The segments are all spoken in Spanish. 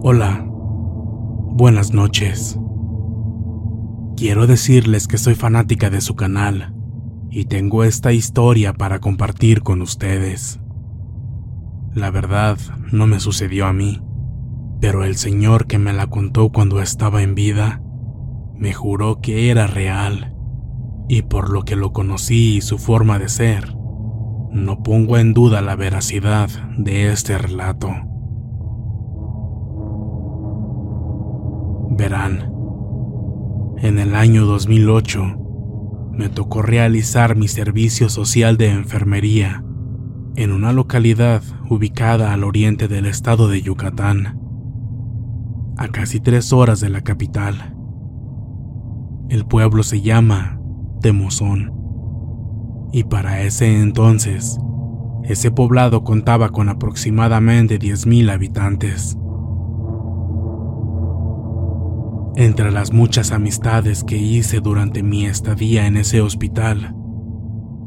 Hola, buenas noches. Quiero decirles que soy fanática de su canal y tengo esta historia para compartir con ustedes. La verdad no me sucedió a mí, pero el señor que me la contó cuando estaba en vida me juró que era real y por lo que lo conocí y su forma de ser, no pongo en duda la veracidad de este relato. Verán, en el año 2008 me tocó realizar mi servicio social de enfermería en una localidad ubicada al oriente del estado de Yucatán, a casi tres horas de la capital. El pueblo se llama Temozón, y para ese entonces, ese poblado contaba con aproximadamente 10.000 habitantes. Entre las muchas amistades que hice durante mi estadía en ese hospital,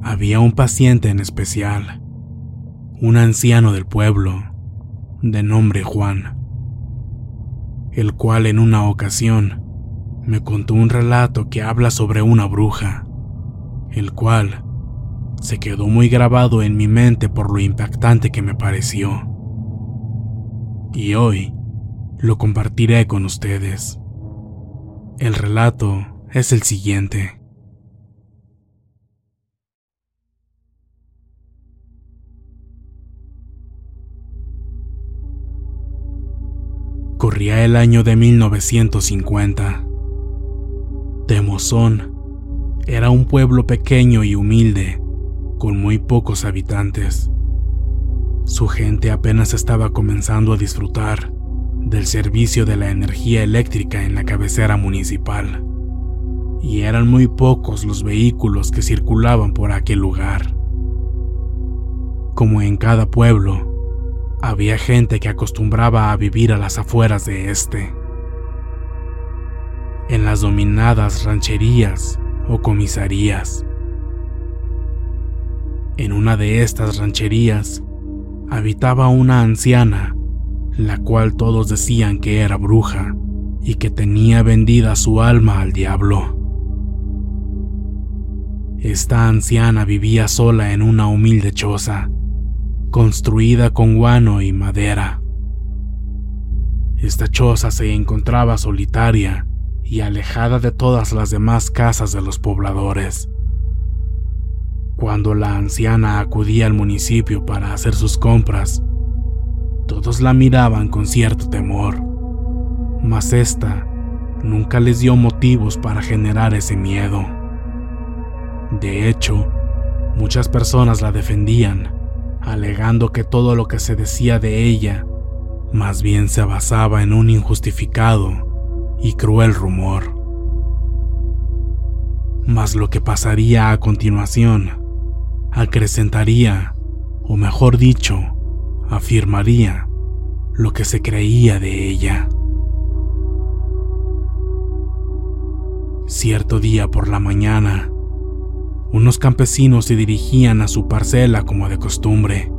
había un paciente en especial, un anciano del pueblo, de nombre Juan, el cual en una ocasión me contó un relato que habla sobre una bruja, el cual se quedó muy grabado en mi mente por lo impactante que me pareció. Y hoy lo compartiré con ustedes. El relato es el siguiente. Corría el año de 1950. Temozón era un pueblo pequeño y humilde, con muy pocos habitantes. Su gente apenas estaba comenzando a disfrutar del servicio de la energía eléctrica en la cabecera municipal, y eran muy pocos los vehículos que circulaban por aquel lugar. Como en cada pueblo, había gente que acostumbraba a vivir a las afueras de este, en las dominadas rancherías o comisarías. En una de estas rancherías habitaba una anciana la cual todos decían que era bruja y que tenía vendida su alma al diablo. Esta anciana vivía sola en una humilde choza, construida con guano y madera. Esta choza se encontraba solitaria y alejada de todas las demás casas de los pobladores. Cuando la anciana acudía al municipio para hacer sus compras, todos la miraban con cierto temor, mas esta nunca les dio motivos para generar ese miedo. De hecho, muchas personas la defendían, alegando que todo lo que se decía de ella más bien se basaba en un injustificado y cruel rumor. Mas lo que pasaría a continuación acrecentaría, o mejor dicho, afirmaría lo que se creía de ella. Cierto día por la mañana, unos campesinos se dirigían a su parcela como de costumbre.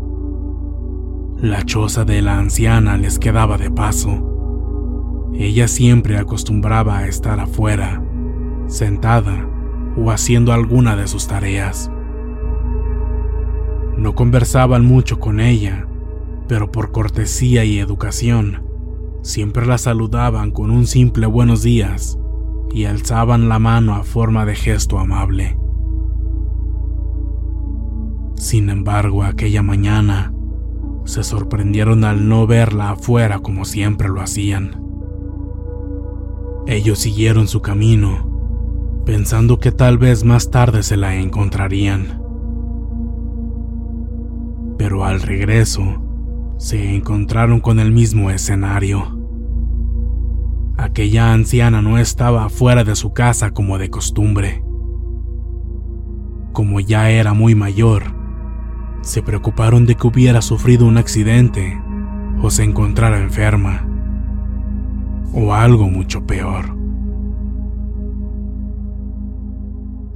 La choza de la anciana les quedaba de paso. Ella siempre acostumbraba a estar afuera, sentada o haciendo alguna de sus tareas. No conversaban mucho con ella, pero por cortesía y educación, siempre la saludaban con un simple buenos días y alzaban la mano a forma de gesto amable. Sin embargo, aquella mañana se sorprendieron al no verla afuera como siempre lo hacían. Ellos siguieron su camino, pensando que tal vez más tarde se la encontrarían. Pero al regreso, se encontraron con el mismo escenario. Aquella anciana no estaba fuera de su casa como de costumbre. Como ya era muy mayor, se preocuparon de que hubiera sufrido un accidente o se encontrara enferma, o algo mucho peor.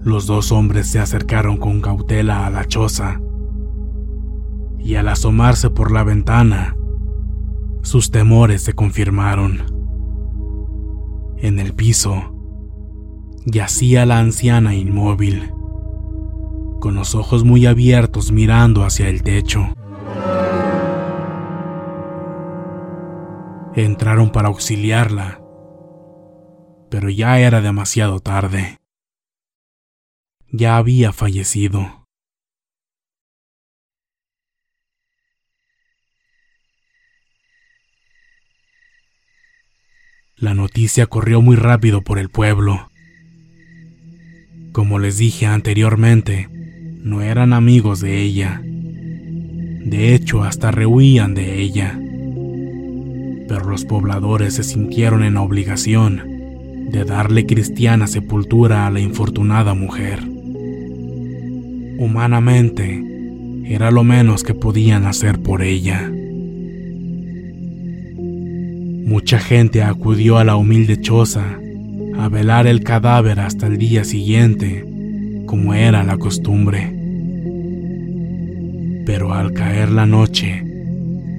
Los dos hombres se acercaron con cautela a la choza y al asomarse por la ventana, sus temores se confirmaron. En el piso yacía la anciana inmóvil, con los ojos muy abiertos mirando hacia el techo. Entraron para auxiliarla, pero ya era demasiado tarde. Ya había fallecido. La noticia corrió muy rápido por el pueblo. Como les dije anteriormente, no eran amigos de ella. De hecho, hasta rehuían de ella. Pero los pobladores se sintieron en obligación de darle cristiana sepultura a la infortunada mujer. Humanamente, era lo menos que podían hacer por ella. Mucha gente acudió a la humilde choza a velar el cadáver hasta el día siguiente, como era la costumbre. Pero al caer la noche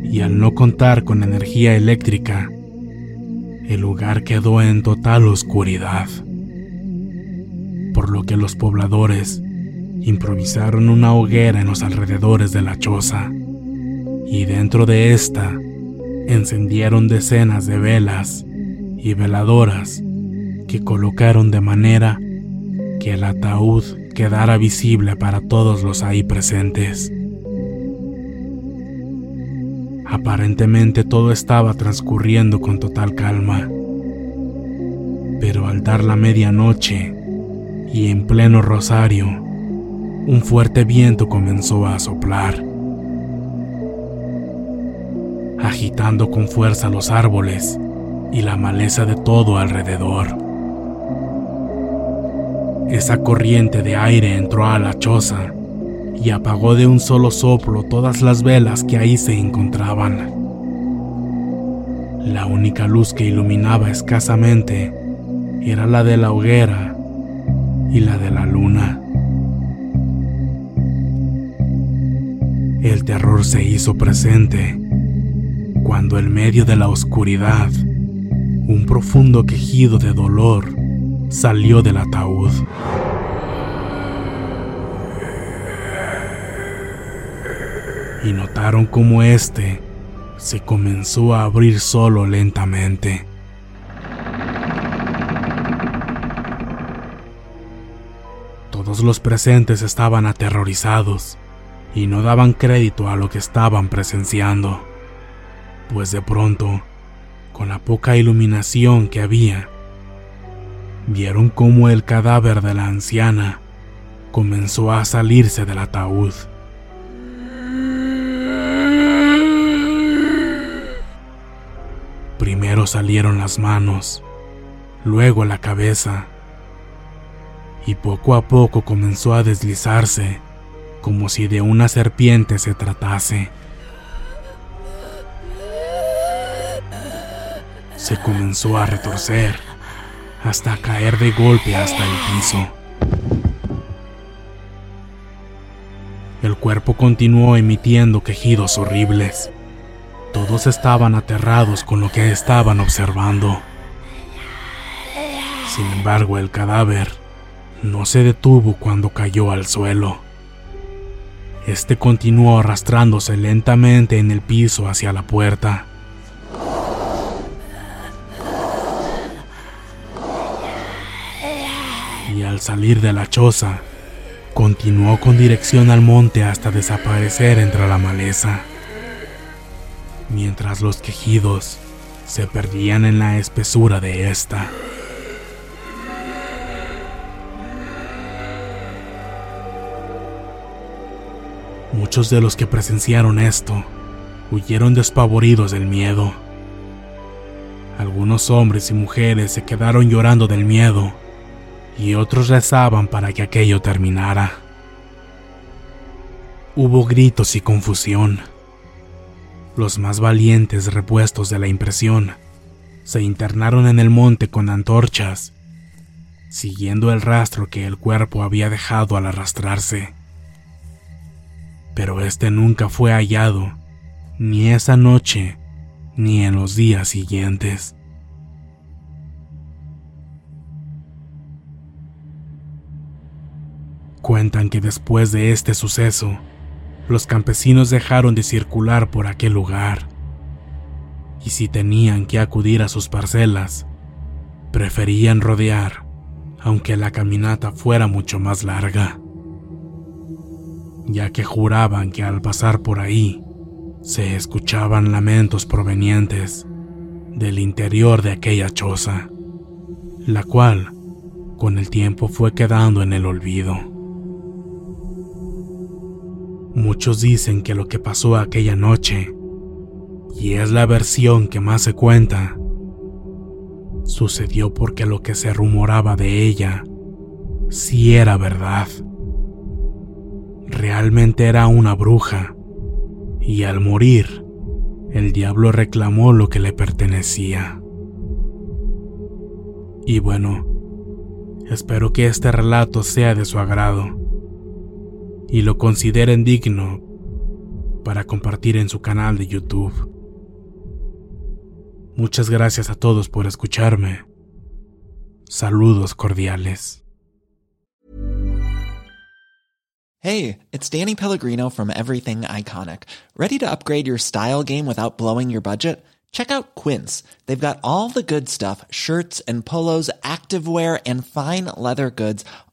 y al no contar con energía eléctrica, el lugar quedó en total oscuridad, por lo que los pobladores improvisaron una hoguera en los alrededores de la choza, y dentro de esta encendieron decenas de velas y veladoras que colocaron de manera que el ataúd quedara visible para todos los ahí presentes. Aparentemente todo estaba transcurriendo con total calma, pero al dar la medianoche y en pleno rosario, un fuerte viento comenzó a soplar agitando con fuerza los árboles y la maleza de todo alrededor. Esa corriente de aire entró a la choza y apagó de un solo soplo todas las velas que ahí se encontraban. La única luz que iluminaba escasamente era la de la hoguera y la de la luna. El terror se hizo presente cuando en medio de la oscuridad, un profundo quejido de dolor salió del ataúd. Y notaron cómo éste se comenzó a abrir solo lentamente. Todos los presentes estaban aterrorizados y no daban crédito a lo que estaban presenciando pues de pronto con la poca iluminación que había, vieron cómo el cadáver de la anciana comenzó a salirse del ataúd. Primero salieron las manos, luego la cabeza, y poco a poco comenzó a deslizarse como si de una serpiente se tratase. Se comenzó a retorcer hasta caer de golpe hasta el piso. El cuerpo continuó emitiendo quejidos horribles. Todos estaban aterrados con lo que estaban observando. Sin embargo, el cadáver no se detuvo cuando cayó al suelo. Este continuó arrastrándose lentamente en el piso hacia la puerta. Al salir de la choza, continuó con dirección al monte hasta desaparecer entre la maleza mientras los quejidos se perdían en la espesura de esta. Muchos de los que presenciaron esto huyeron despavoridos del miedo. Algunos hombres y mujeres se quedaron llorando del miedo y otros rezaban para que aquello terminara. Hubo gritos y confusión los más valientes repuestos de la impresión se internaron en el monte con antorchas, siguiendo el rastro que el cuerpo había dejado al arrastrarse. Pero este nunca fue hallado, ni esa noche, ni en los días siguientes. Cuentan que después de este suceso, los campesinos dejaron de circular por aquel lugar. Y si tenían que acudir a sus parcelas, preferían rodear, aunque la caminata fuera mucho más larga, ya que juraban que al pasar por ahí se escuchaban lamentos provenientes del interior de aquella choza, la cual con el tiempo fue quedando en el olvido. Muchos dicen que lo que pasó aquella noche, y es la versión que más se cuenta, sucedió porque lo que se rumoraba de ella sí era verdad. Realmente era una bruja, y al morir, el diablo reclamó lo que le pertenecía. Y bueno, espero que este relato sea de su agrado y lo consideren digno para compartir en su canal de YouTube. Muchas gracias a todos por escucharme. Saludos cordiales. Hey, it's Danny Pellegrino from Everything Iconic. Ready to upgrade your style game without blowing your budget? Check out Quince. They've got all the good stuff shirts and polos, activewear, and fine leather goods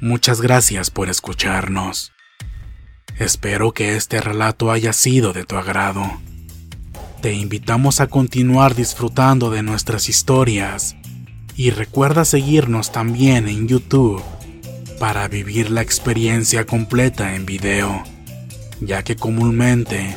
Muchas gracias por escucharnos. Espero que este relato haya sido de tu agrado. Te invitamos a continuar disfrutando de nuestras historias y recuerda seguirnos también en YouTube para vivir la experiencia completa en video, ya que comúnmente